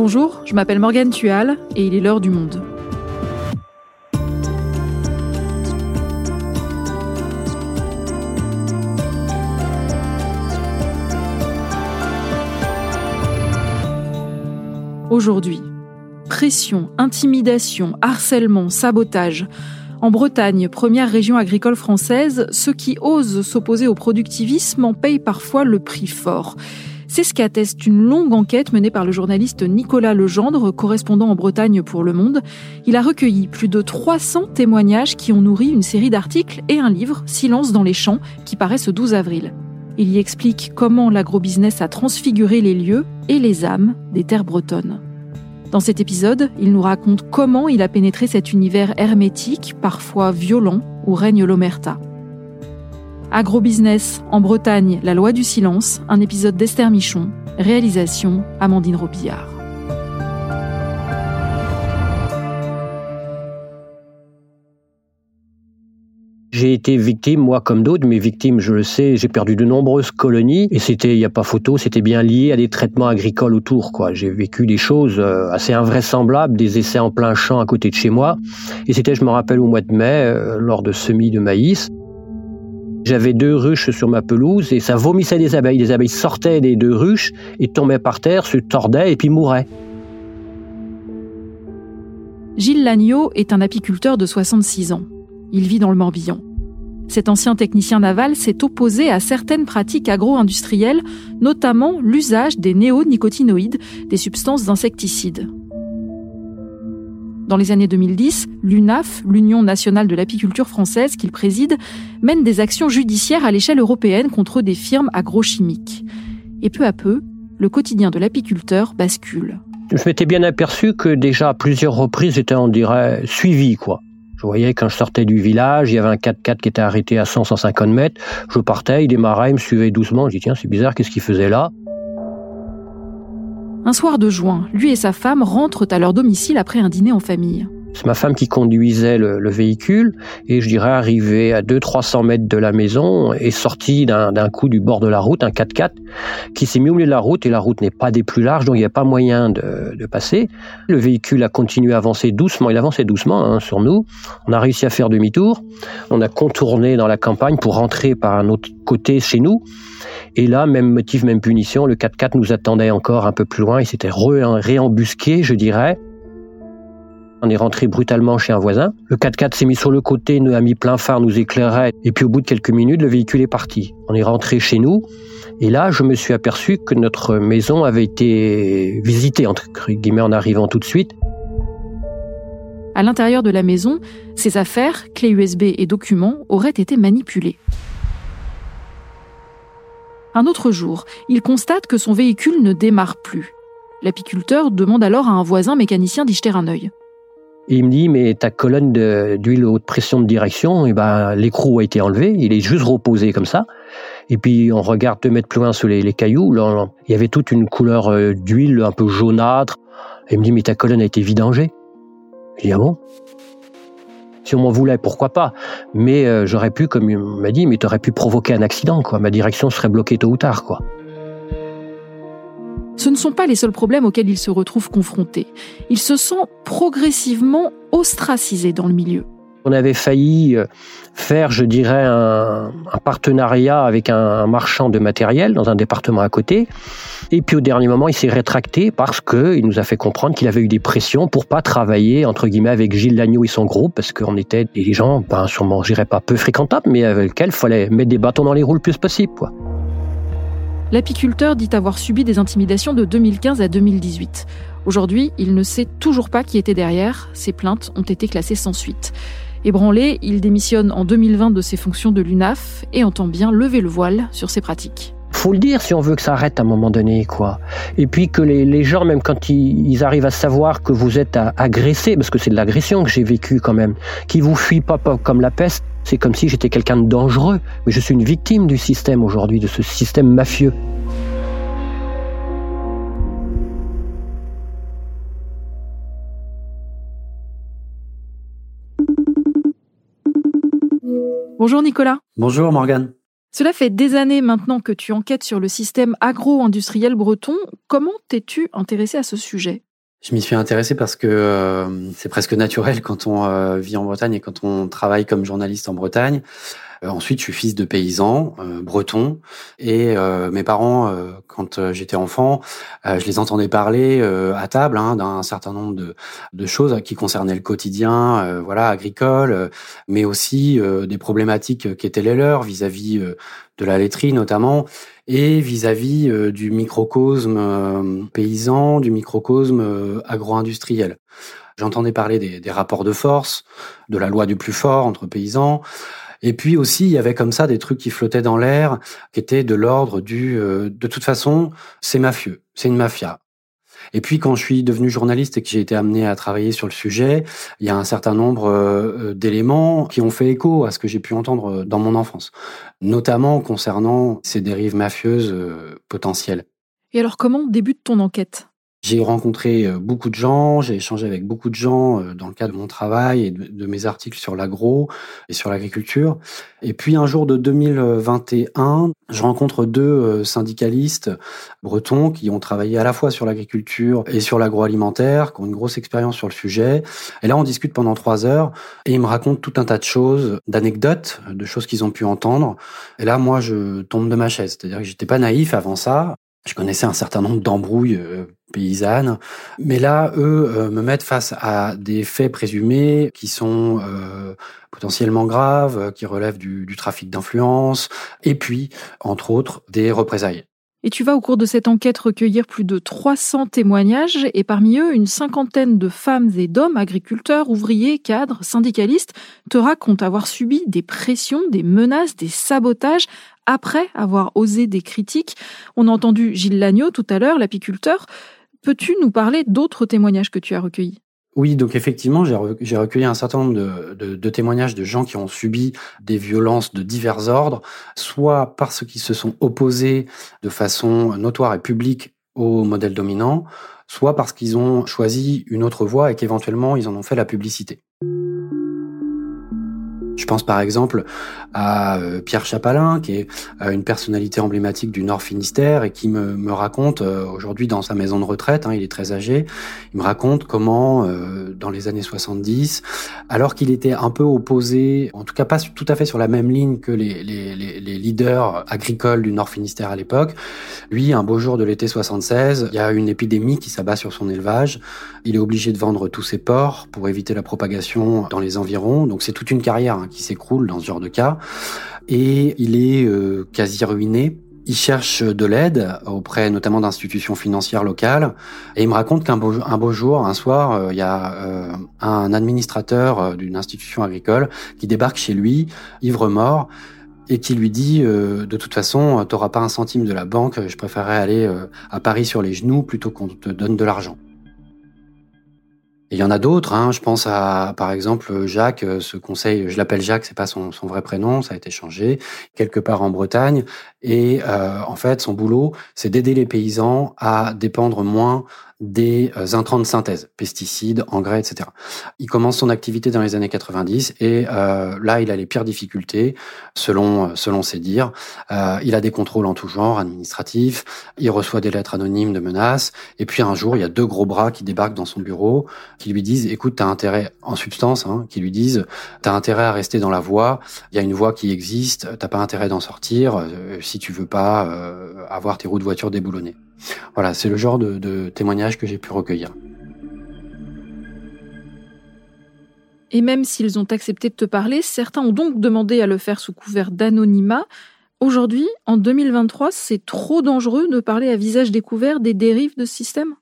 Bonjour, je m'appelle Morgane Tual et il est l'heure du monde. Aujourd'hui, pression, intimidation, harcèlement, sabotage. En Bretagne, première région agricole française, ceux qui osent s'opposer au productivisme en payent parfois le prix fort. C'est ce qu'atteste une longue enquête menée par le journaliste Nicolas Legendre, correspondant en Bretagne pour Le Monde. Il a recueilli plus de 300 témoignages qui ont nourri une série d'articles et un livre, Silence dans les champs, qui paraît ce 12 avril. Il y explique comment l'agrobusiness a transfiguré les lieux et les âmes des terres bretonnes. Dans cet épisode, il nous raconte comment il a pénétré cet univers hermétique, parfois violent, où règne l'omerta. Agrobusiness en Bretagne, la loi du silence, un épisode d'Esther Michon, réalisation Amandine Robillard. J'ai été victime, moi comme d'autres, mais victime, je le sais, j'ai perdu de nombreuses colonies et c'était, il n'y a pas photo, c'était bien lié à des traitements agricoles autour. J'ai vécu des choses euh, assez invraisemblables, des essais en plein champ à côté de chez moi. Et c'était, je me rappelle, au mois de mai, euh, lors de semis de maïs. J'avais deux ruches sur ma pelouse et ça vomissait des abeilles. Les abeilles sortaient des deux ruches et tombaient par terre, se tordaient et puis mouraient. Gilles Lagneau est un apiculteur de 66 ans. Il vit dans le Morbihan. Cet ancien technicien naval s'est opposé à certaines pratiques agro-industrielles, notamment l'usage des néonicotinoïdes, des substances insecticides. Dans les années 2010, l'UNAF, l'Union nationale de l'apiculture française qu'il préside, mène des actions judiciaires à l'échelle européenne contre des firmes agrochimiques. Et peu à peu, le quotidien de l'apiculteur bascule. Je m'étais bien aperçu que déjà à plusieurs reprises, j'étais, on dirait, suivi, quoi. Je voyais quand je sortais du village, il y avait un 4x4 qui était arrêté à 100-150 mètres. Je partais, il démarrait, il me suivait doucement. Je dis tiens, c'est bizarre, qu'est-ce qu'il faisait là? Un soir de juin, lui et sa femme rentrent à leur domicile après un dîner en famille. C'est ma femme qui conduisait le, véhicule et je dirais arrivé à 200-300 mètres de la maison et sorti d'un coup du bord de la route, un 4x4 qui s'est mis au milieu de la route et la route n'est pas des plus larges donc il n'y a pas moyen de, passer. Le véhicule a continué à avancer doucement, il avançait doucement hein, sur nous. On a réussi à faire demi-tour, on a contourné dans la campagne pour rentrer par un autre côté chez nous. Et là, même motif, même punition, le 4x4 nous attendait encore un peu plus loin, il s'était réembusqué, je dirais. On est rentré brutalement chez un voisin. Le 4x4 s'est mis sur le côté, nous a mis plein phare, nous éclairait. Et puis au bout de quelques minutes, le véhicule est parti. On est rentré chez nous. Et là, je me suis aperçu que notre maison avait été visitée, entre guillemets, en arrivant tout de suite. À l'intérieur de la maison, ses affaires, clés USB et documents auraient été manipulés. Un autre jour, il constate que son véhicule ne démarre plus. L'apiculteur demande alors à un voisin mécanicien d'y jeter un œil. Il me dit, mais ta colonne d'huile haute pression de direction, et eh ben, l'écrou a été enlevé, il est juste reposé comme ça. Et puis on regarde deux mètres plus loin sur les, cailloux, là, il y avait toute une couleur euh, d'huile un peu jaunâtre. Il me dit, mais ta colonne a été vidangée. Je dis, ah bon? Si on m'en voulait, pourquoi pas? Mais euh, j'aurais pu, comme il m'a dit, mais tu aurais pu provoquer un accident, quoi. Ma direction serait bloquée tôt ou tard, quoi. Ce ne sont pas les seuls problèmes auxquels il se retrouve confronté. Il se sent progressivement ostracisé dans le milieu. On avait failli euh, faire, je dirais, un, partenariat avec un, marchand de matériel dans un département à côté. Et puis au dernier moment, il s'est rétracté parce qu'il nous a fait comprendre qu'il avait eu des pressions pour pas travailler, entre guillemets, avec Gilles Lagneau et son groupe, parce qu'on était des gens, ben, sûrement, je dirais pas peu fréquentables, mais avec lesquels il fallait mettre des bâtons dans les roues le plus possible. Quoi. L'apiculteur dit avoir subi des intimidations de 2015 à 2018. Aujourd'hui, il ne sait toujours pas qui était derrière. Ses plaintes ont été classées sans suite. Ébranlé, il démissionne en 2020 de ses fonctions de l'UNAF et entend bien lever le voile sur ses pratiques faut le dire si on veut que ça arrête à un moment donné, quoi. Et puis que les, gens, même quand ils, arrivent à savoir que vous êtes agressé, parce que c'est de l'agression que j'ai vécu quand même, qui vous fuient pas, pas comme la peste, c'est comme si j'étais quelqu'un de dangereux. Mais je suis une victime du système aujourd'hui, de ce système mafieux. Bonjour Nicolas. Bonjour Morgane. Cela fait des années maintenant que tu enquêtes sur le système agro-industriel breton. Comment t'es-tu intéressé à ce sujet? Je m'y suis intéressé parce que euh, c'est presque naturel quand on euh, vit en Bretagne et quand on travaille comme journaliste en Bretagne. Euh, ensuite, je suis fils de paysan breton et mes parents, quand j'étais enfant, je les entendais parler à table hein, d'un certain nombre de, de, choses qui concernaient le quotidien, voilà, agricole, mais aussi des problématiques qui étaient les leurs vis-à-vis de la laiterie notamment et vis-à-vis euh, du microcosme euh, paysan, du microcosme euh, agro-industriel. J'entendais parler des, des, rapports de force, de la loi du plus fort entre paysans. Et puis aussi, il y avait comme ça des trucs qui flottaient dans l'air, qui étaient de l'ordre du de toute façon, c'est mafieux, c'est une mafia. Et puis quand je suis devenu journaliste et que j'ai été amené à travailler sur le sujet, il y a un certain nombre euh, d'éléments qui ont fait écho à ce que j'ai pu entendre euh, dans mon enfance, notamment concernant ces dérives mafieuses euh, potentielles. Et alors comment débute ton enquête? J'ai rencontré euh, beaucoup de gens, j'ai échangé avec beaucoup de gens euh, dans le cadre de mon travail et de, mes articles sur l'agro et sur l'agriculture. Et puis un jour de 2021, je rencontre deux euh, syndicalistes bretons qui ont travaillé à la fois sur l'agriculture et sur l'agroalimentaire, qui ont une grosse expérience sur le sujet. Et là, on discute pendant trois heures et ils me racontent tout un tas de choses, d'anecdotes, de choses qu'ils ont pu entendre. Et là, moi, je tombe de ma chaise. C'est-à-dire que j'étais pas naïf avant ça. Je connaissais un certain nombre d'embrouilles euh, paysannes, mais là, eux euh, me mettent face à des faits présumés qui sont euh, potentiellement graves, qui relèvent du, du trafic d'influence, et puis, entre autres, des représailles. Et tu vas au cours de cette enquête recueillir plus de 300 témoignages et parmi eux, une cinquantaine de femmes et d'hommes, agriculteurs, ouvriers, cadres, syndicalistes, te racontent avoir subi des pressions, des menaces, des sabotages après avoir osé des critiques. On a entendu Gilles Lagneau tout à l'heure, l'apiculteur. Peux-tu nous parler d'autres témoignages que tu as recueillis? Oui, donc effectivement, j'ai recueilli un certain nombre de, témoignages de gens qui ont subi des violences de divers ordres, soit parce qu'ils se sont opposés de façon notoire et publique au modèle dominant, soit parce qu'ils ont choisi une autre voie et qu'éventuellement ils en ont fait la publicité. Je pense par exemple à euh, Pierre Chapalin, qui est euh, une personnalité emblématique du Nord Finistère et qui me, me raconte euh, aujourd'hui dans sa maison de retraite, hein, il est très âgé, il me raconte comment dans les années 70, alors qu'il était un peu opposé, en tout cas pas tout à fait sur la même ligne que les, les, les, les leaders agricoles du Nord Finistère à l'époque, lui, un beau jour de l'été 76, il y a une épidémie qui s'abat sur son élevage, il est obligé de vendre tous ses porcs pour éviter la propagation dans les environs, donc c'est toute une carrière hein, qui s'écroule dans ce genre de cas. Et il est euh, quasi ruiné. Il cherche de l'aide auprès notamment d'institutions financières locales. Et il me raconte qu'un beau, un beau jour, un soir, euh, il y a euh, un administrateur d'une institution agricole qui débarque chez lui, ivre-mort, et qui lui dit de toute façon, t'auras pas un centime de la banque, je préférerais aller à Paris sur les genoux plutôt qu'on te donne de l'argent il y en a d'autres, hein. je pense à par exemple Jacques, euh, ce conseil, je l'appelle Jacques, c'est pas son, son, vrai prénom, ça a été changé, quelque part en Bretagne, et euh, en fait son boulot, c'est d'aider les paysans à dépendre moins des euh, intrants de synthèse, pesticides, engrais, etc. Il commence son activité dans les années 90 et euh, là, il a les pires difficultés, selon euh, selon ses dires. Euh, il a des contrôles en tout genre, administratifs. Il reçoit des lettres anonymes de menaces. Et puis un jour, il y a deux gros bras qui débarquent dans son bureau, qui lui disent "Écoute, t'as intérêt, en substance, hein, qui lui disent t'as intérêt à rester dans la voie. Il y a une voie qui existe. T'as pas intérêt d'en sortir si tu veux pas avoir tes roues de voiture déboulonnées." Voilà, c'est le genre de, témoignage que j'ai pu recueillir. Et même s'ils ont accepté de te parler, certains ont donc demandé à le faire sous couvert d'anonymat. Aujourd'hui, en 2023, c'est trop dangereux de parler à visage découvert des dérives de ce système?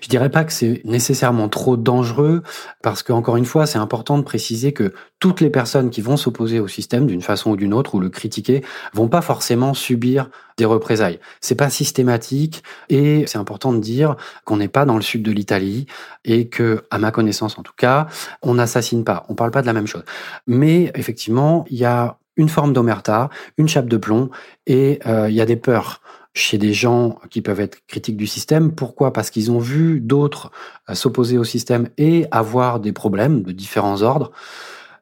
Je dirais pas que c'est nécessairement trop dangereux parce que encore une fois, c'est important de préciser que toutes les personnes qui vont s'opposer au système d'une façon ou d'une autre ou le critiquer vont pas forcément subir des représailles. C'est pas systématique et c'est important de dire qu'on n'est pas dans le sud de l'Italie et que, à ma connaissance en tout cas, on n'assassine pas. On parle pas de la même chose. Mais effectivement, il y a une forme d'omerta, une chape de plomb et euh, il y a des peurs chez des gens qui peuvent être critiques du système. Pourquoi? Parce qu'ils ont vu d'autres euh, s'opposer au système et avoir des problèmes de différents ordres.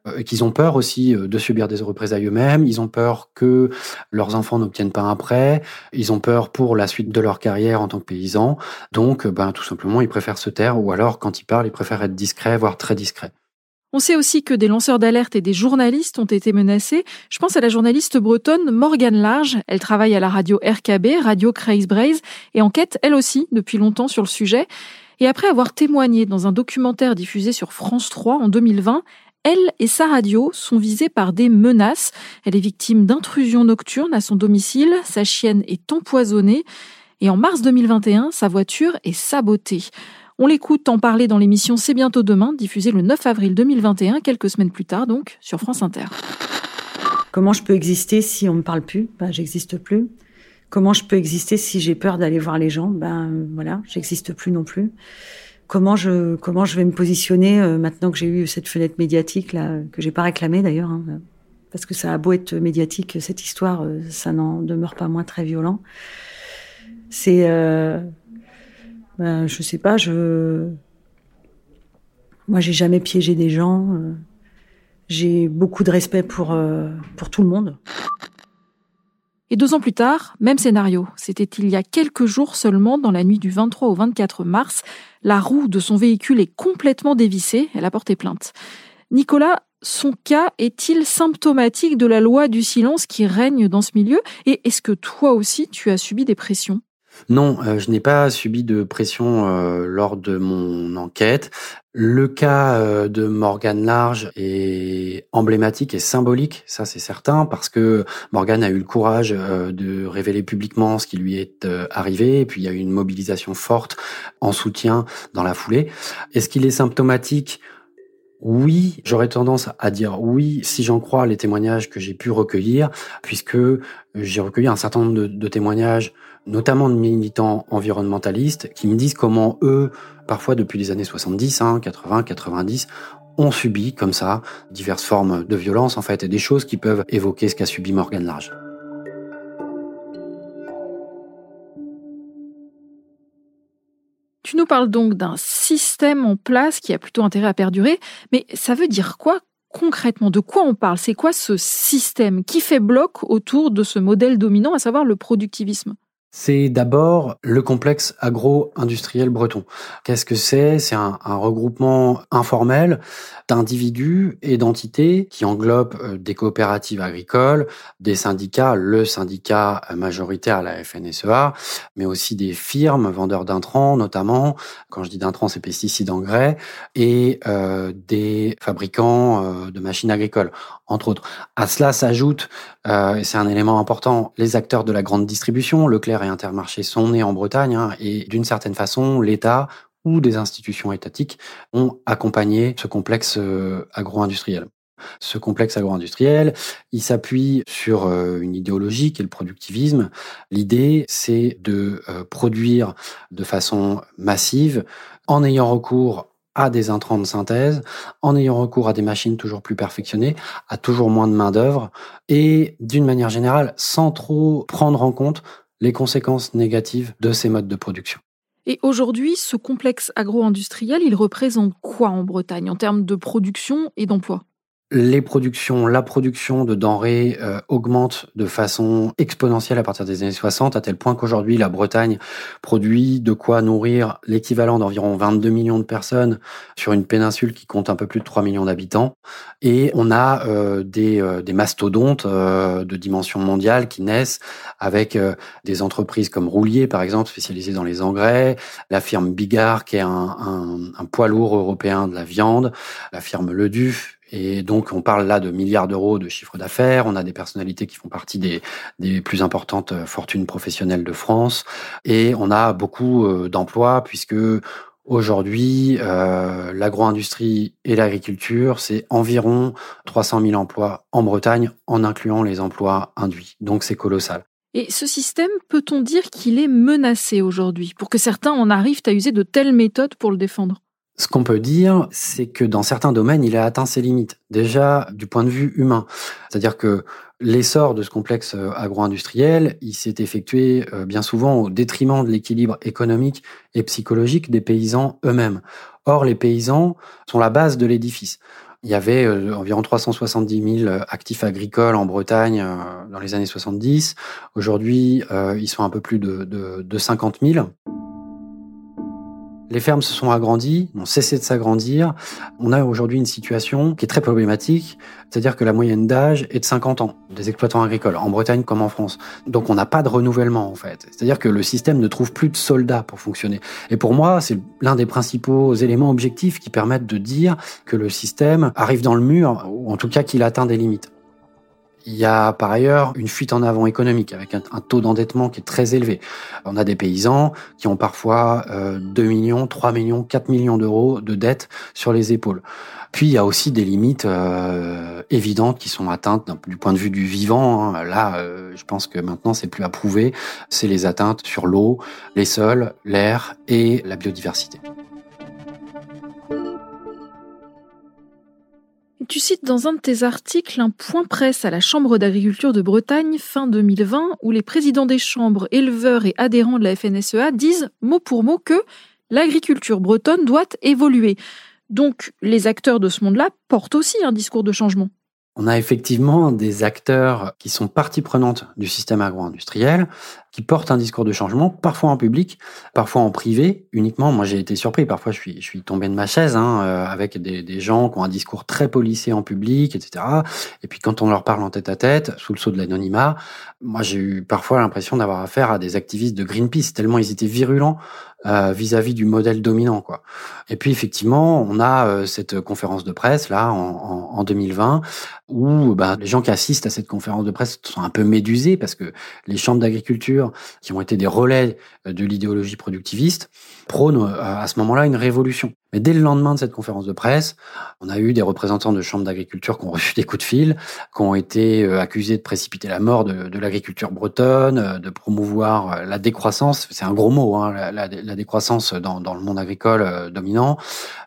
euh, qu'ils ont peur aussi de subir des représailles eux-mêmes, ils ont peur que leurs enfants n'obtiennent pas un prêt, ils ont peur pour la suite de leur carrière en tant que paysans. Donc, ben, tout simplement, ils préfèrent se taire ou alors, quand ils parlent, ils préfèrent être discrets, voire très discrets. On sait aussi que des lanceurs d'alerte et des journalistes ont été menacés. Je pense à la journaliste bretonne Morgane Large. Elle travaille à la radio RKB, Radio Braise, et enquête, elle aussi, depuis longtemps sur le sujet. Et après avoir témoigné dans un documentaire diffusé sur France 3 en 2020, elle et sa radio sont visées par des menaces. Elle est victime d'intrusions nocturnes à son domicile, sa chienne est empoisonnée, et en mars 2021, sa voiture est sabotée. On l'écoute en parler dans l'émission C'est bientôt demain, diffusée le 9 avril 2021, quelques semaines plus tard donc, sur France Inter. Comment je peux exister si on ne me parle plus? Ben, j'existe plus. Comment je peux exister si j'ai peur d'aller voir les gens? Ben voilà, j'existe plus non plus. Comment je comment je vais me positionner euh, maintenant que j'ai eu cette fenêtre médiatique là que j'ai pas réclamée d'ailleurs hein, parce que ça a beau être médiatique cette histoire, euh, ça n'en demeure pas moins très violent. C'est euh, ben, je sais pas, je. Moi, j'ai jamais piégé des gens. Euh, j'ai beaucoup de respect pour, euh, pour tout le monde. Et deux ans plus tard, même scénario. C'était il y a quelques jours seulement, dans la nuit du 23 au 24 mars. La roue de son véhicule est complètement dévissée. Elle a porté plainte. Nicolas, son cas est-il symptomatique de la loi du silence qui règne dans ce milieu? Et est-ce que toi aussi, tu as subi des pressions? Non, euh, je n'ai pas subi de pression euh, lors de mon enquête. Le cas euh, de Morgane Large est emblématique et symbolique, ça c'est certain, parce que Morgane a eu le courage de révéler publiquement ce qui lui est arrivé, et puis il y a eu une mobilisation forte en soutien dans la foulée. Est-ce qu'il est symptomatique? Oui, j'aurais tendance à dire oui si j'en crois les témoignages que j'ai pu recueillir, puisque j'ai recueilli un certain nombre de, témoignages, notamment de militants environnementalistes, qui me disent comment eux, parfois depuis les années 70, 80, 90, ont subi comme ça diverses formes de violence en fait, et des choses qui peuvent évoquer ce qu'a subi Morgan Large. Tu nous parles donc d'un système en place qui a plutôt intérêt à perdurer, mais ça veut dire quoi concrètement? De quoi on parle? C'est quoi ce système? Qui fait bloc autour de ce modèle dominant, à savoir le productivisme? C'est d'abord le complexe agro-industriel breton. Qu'est-ce que c'est? C'est un, regroupement informel d'individus et d'entités qui englobe euh, des coopératives agricoles, des syndicats, le syndicat majoritaire, la FNSEA, mais aussi des firmes vendeurs d'intrants, notamment, quand je dis d'intrants, c'est pesticides, engrais, et euh, des fabricants euh, de machines agricoles, entre autres. À cela s'ajoute, et c'est un élément important, les acteurs de la grande distribution, Leclerc et Intermarché sont nés en Bretagne hein, et d'une certaine façon, l'État ou des institutions étatiques ont accompagné ce complexe euh, agro-industriel. Ce complexe agro-industriel, il s'appuie sur euh, une idéologie qui est le productivisme. L'idée, c'est de euh, produire de façon massive en ayant recours à des intrants de synthèse, en ayant recours à des machines toujours plus perfectionnées, à toujours moins de main-d'œuvre, et d'une manière générale, sans trop prendre en compte les conséquences négatives de ces modes de production. Et aujourd'hui, ce complexe agro-industriel, il représente quoi en Bretagne en termes de production et d'emploi? Les productions, la production de denrées euh, augmente de façon exponentielle à partir des années 60, à tel point qu'aujourd'hui, la Bretagne produit de quoi nourrir l'équivalent d'environ 22 millions de personnes sur une péninsule qui compte un peu plus de 3 millions d'habitants. Et on a euh, des, euh, des, mastodontes de dimension mondiale qui naissent avec des entreprises comme Roulier, par exemple, spécialisées dans les engrais, la firme Bigard, qui est un, un, un poids lourd européen de la viande, la firme Leduf, et donc, on parle là de milliards d'euros de chiffre d'affaires. On a des personnalités qui font partie des, plus importantes fortunes professionnelles de France. Et on a beaucoup euh, d'emplois puisque aujourd'hui, euh, l'agro-industrie et l'agriculture, c'est environ 300 000 emplois en Bretagne, en incluant les emplois induits. Donc, c'est colossal. Et ce système, peut-on dire qu'il est menacé aujourd'hui pour que certains en arrivent à user de telles méthodes pour le défendre? Ce qu'on peut dire, c'est que dans certains domaines, il a atteint ses limites. Déjà, du point de vue humain. C'est-à-dire que l'essor de ce complexe euh, agro-industriel, il s'est effectué euh, bien souvent au détriment de l'équilibre économique et psychologique des paysans eux-mêmes. Or, les paysans sont la base de l'édifice. Il y avait environ 370 000 actifs agricoles en Bretagne dans les années 70. Aujourd'hui, ils sont un peu plus de 50 000. Les fermes se sont agrandies, ont cessé de s'agrandir. On a aujourd'hui une situation qui est très problématique, c'est-à-dire que la moyenne d'âge est de 50 ans des exploitants agricoles, en Bretagne comme en France. Donc on n'a pas de renouvellement en fait. C'est-à-dire que le système ne trouve plus de soldats pour fonctionner. Et pour moi, c'est l'un des principaux éléments objectifs qui permettent de dire que le système arrive dans le mur, ou en tout cas qu'il atteint des limites. Il y a par ailleurs une fuite en avant économique avec un, taux d'endettement qui est très élevé. On a des paysans qui ont parfois 2 euh, millions, 3 millions, 4 millions d'euros de dettes sur les épaules. Puis il y a aussi des limites euh, évidentes qui sont atteintes du point de vue du vivant. Hein. Là, euh, je pense que maintenant c'est plus à prouver. C'est les atteintes sur l'eau, les sols, l'air et la biodiversité. Tu cites dans un de tes articles un point presse à la Chambre d'agriculture de Bretagne fin 2020 où les présidents des chambres, éleveurs et adhérents de la FNSEA disent mot pour mot que l'agriculture bretonne doit évoluer. Donc les acteurs de ce monde-là portent aussi un discours de changement. On a effectivement des acteurs qui sont partie prenante du système agro-industriel, qui portent un discours de changement, parfois en public, parfois en privé, uniquement. Moi, j'ai été surpris. Parfois, je suis, je suis tombé de ma chaise hein, euh, avec des, des, gens qui ont un discours très policé en public, etc. Et puis, quand on leur parle en tête à tête, sous le sceau de l'anonymat, moi, j'ai eu parfois l'impression d'avoir affaire à des activistes de Greenpeace, tellement ils étaient virulents euh, vis-à-vis du modèle dominant. Quoi. Et puis effectivement, on a euh, cette conférence de presse là en, en, 2020 où bah, les gens qui assistent à cette conférence de presse sont un peu médusés parce que les chambres d'agriculture, qui ont été des relais euh, de l'idéologie productiviste, prônent à ce moment-là une révolution. Mais dès le lendemain de cette conférence de presse, on a eu des représentants de chambres d'agriculture qui ont reçu des coups de fil, qui ont été accusés de précipiter la mort de, l'agriculture bretonne, de promouvoir la décroissance. C'est un gros mot, hein, la, décroissance dans, le monde agricole euh, dominant.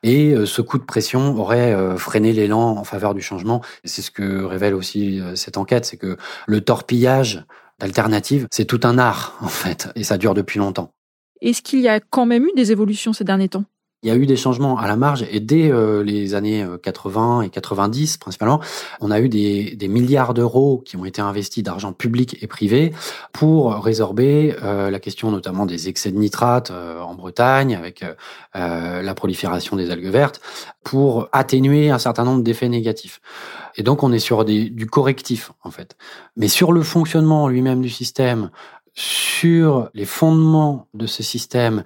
Et euh, ce coup de pression aurait euh, freiné l'élan en faveur du changement. C'est ce que révèle aussi cette enquête, c'est que le torpillage d'alternatives, c'est tout un art, en fait, et ça dure depuis longtemps. Est-ce qu'il y a quand même eu des évolutions ces derniers temps? Il y a eu des changements à la marge et dès euh, les années 80 euh, et 90 principalement, on a eu des, des milliards d'euros qui ont été investis d'argent public et privé pour résorber euh, la question notamment des excès de nitrate en Bretagne avec la prolifération des algues vertes pour atténuer un certain nombre d'effets négatifs. Et donc on est sur des, du correctif en fait. Mais sur le fonctionnement lui-même du système, sur les fondements de ce système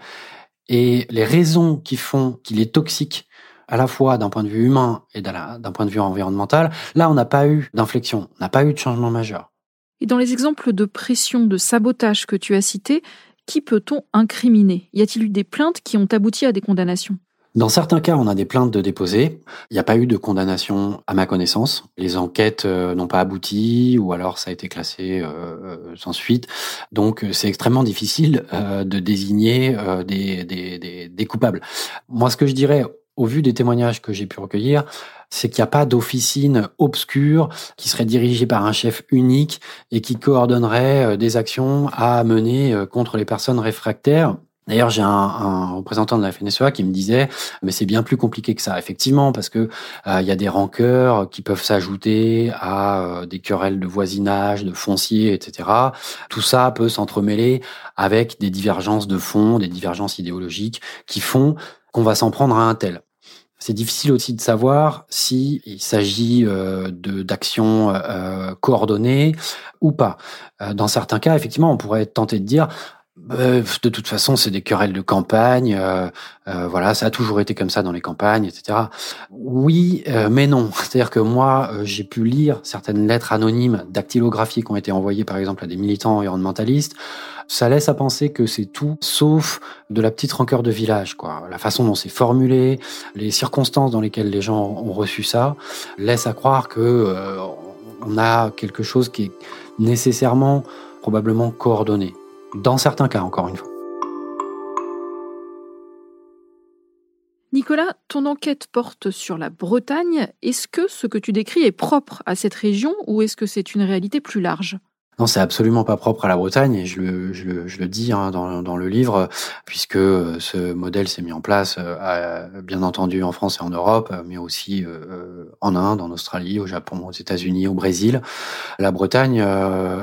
et les raisons qui font qu'il est toxique, à la fois d'un point de vue humain et d'un point de vue environnemental, là, on n'a pas eu d'inflexion, on n'a pas eu de changement majeur. Et dans les exemples de pression, de sabotage que tu as cités, qui peut-on incriminer? Y a-t-il eu des plaintes qui ont abouti à des condamnations? Dans certains cas, on a des plaintes de déposer. Il n'y a pas eu de condamnation à ma connaissance. Les enquêtes euh, n'ont pas abouti ou alors ça a été classé euh, euh, sans suite. Donc c'est extrêmement difficile de désigner des, des, des, des coupables. Moi, ce que je dirais au vu des témoignages que j'ai pu recueillir, c'est qu'il n'y a pas d'officine obscure qui serait dirigée par un chef unique et qui coordonnerait des actions à mener contre les personnes réfractaires. D'ailleurs, j'ai un, représentant de la FNSEA qui me disait, mais c'est bien plus compliqué que ça, effectivement, parce que euh, il y a des rancœurs qui peuvent s'ajouter à euh, des querelles de voisinage, de foncier, etc. Tout ça peut s'entremêler avec des divergences de fond, des divergences idéologiques qui font qu'on va s'en prendre à un tel. C'est difficile aussi de savoir si il s'agit euh, d'actions euh, coordonnées ou pas. dans certains cas, effectivement, on pourrait tenter de dire de toute façon, c'est des querelles de campagne. Euh, euh, voilà, ça a toujours été comme ça dans les campagnes, etc. Oui, euh, mais non. C'est-à-dire que moi, j'ai pu lire certaines lettres anonymes dactylographiées qui ont été envoyées, par exemple, à des militants environnementalistes. Ça laisse à penser que c'est tout, sauf de la petite rancœur de village, quoi. La façon dont c'est formulé, les circonstances dans lesquelles les gens ont reçu ça, laisse à croire que on a quelque chose qui est nécessairement, probablement coordonné dans certains cas, encore une fois. Nicolas, ton enquête porte sur la Bretagne. Est-ce que ce que tu décris est propre à cette région ou est-ce que c'est une réalité plus large? Non, c'est absolument pas propre à la Bretagne et je le, dis hein, dans, le livre, puisque euh, ce modèle s'est mis en place, euh, bien entendu en France et en Europe, mais aussi euh, en Inde, en Australie, au Japon, aux États-Unis, au Brésil. La Bretagne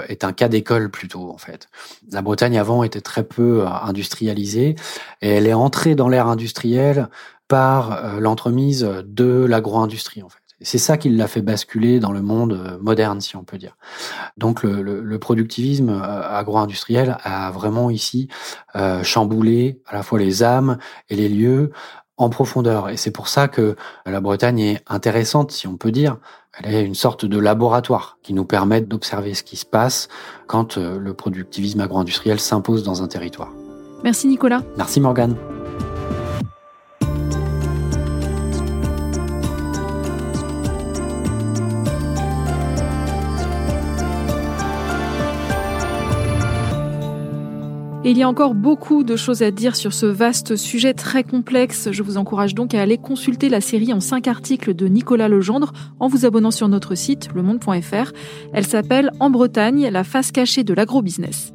est un cas d'école plutôt, en fait. La Bretagne avant était très peu industrialisée et elle est entrée dans l'ère industrielle par l'entremise de l'agro-industrie, en fait. C'est ça qui l'a fait basculer dans le monde euh, moderne, si on peut dire. Donc le, le, productivisme euh, agro-industriel a vraiment ici euh, chamboulé à la fois les âmes et les lieux en profondeur. Et c'est pour ça que la Bretagne est intéressante, si on peut dire. Elle est une sorte de laboratoire qui nous permet d'observer ce qui se passe quand le productivisme agro-industriel s'impose dans un territoire. Merci Nicolas. Merci Morgane. Et il y a encore beaucoup de choses à dire sur ce vaste sujet très complexe. Je vous encourage donc à aller consulter la série en cinq articles de Nicolas Legendre en vous abonnant sur notre site lemonde.fr. Elle s'appelle En Bretagne, la face cachée de l'agrobusiness.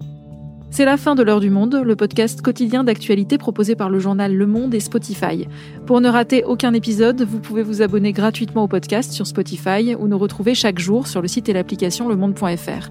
C'est la fin de l'heure du monde, le podcast quotidien d'actualité proposé par le journal Le Monde et Spotify. Pour ne rater aucun épisode, vous pouvez vous abonner gratuitement au podcast sur Spotify ou nous retrouver chaque jour sur le site et l'application lemonde.fr.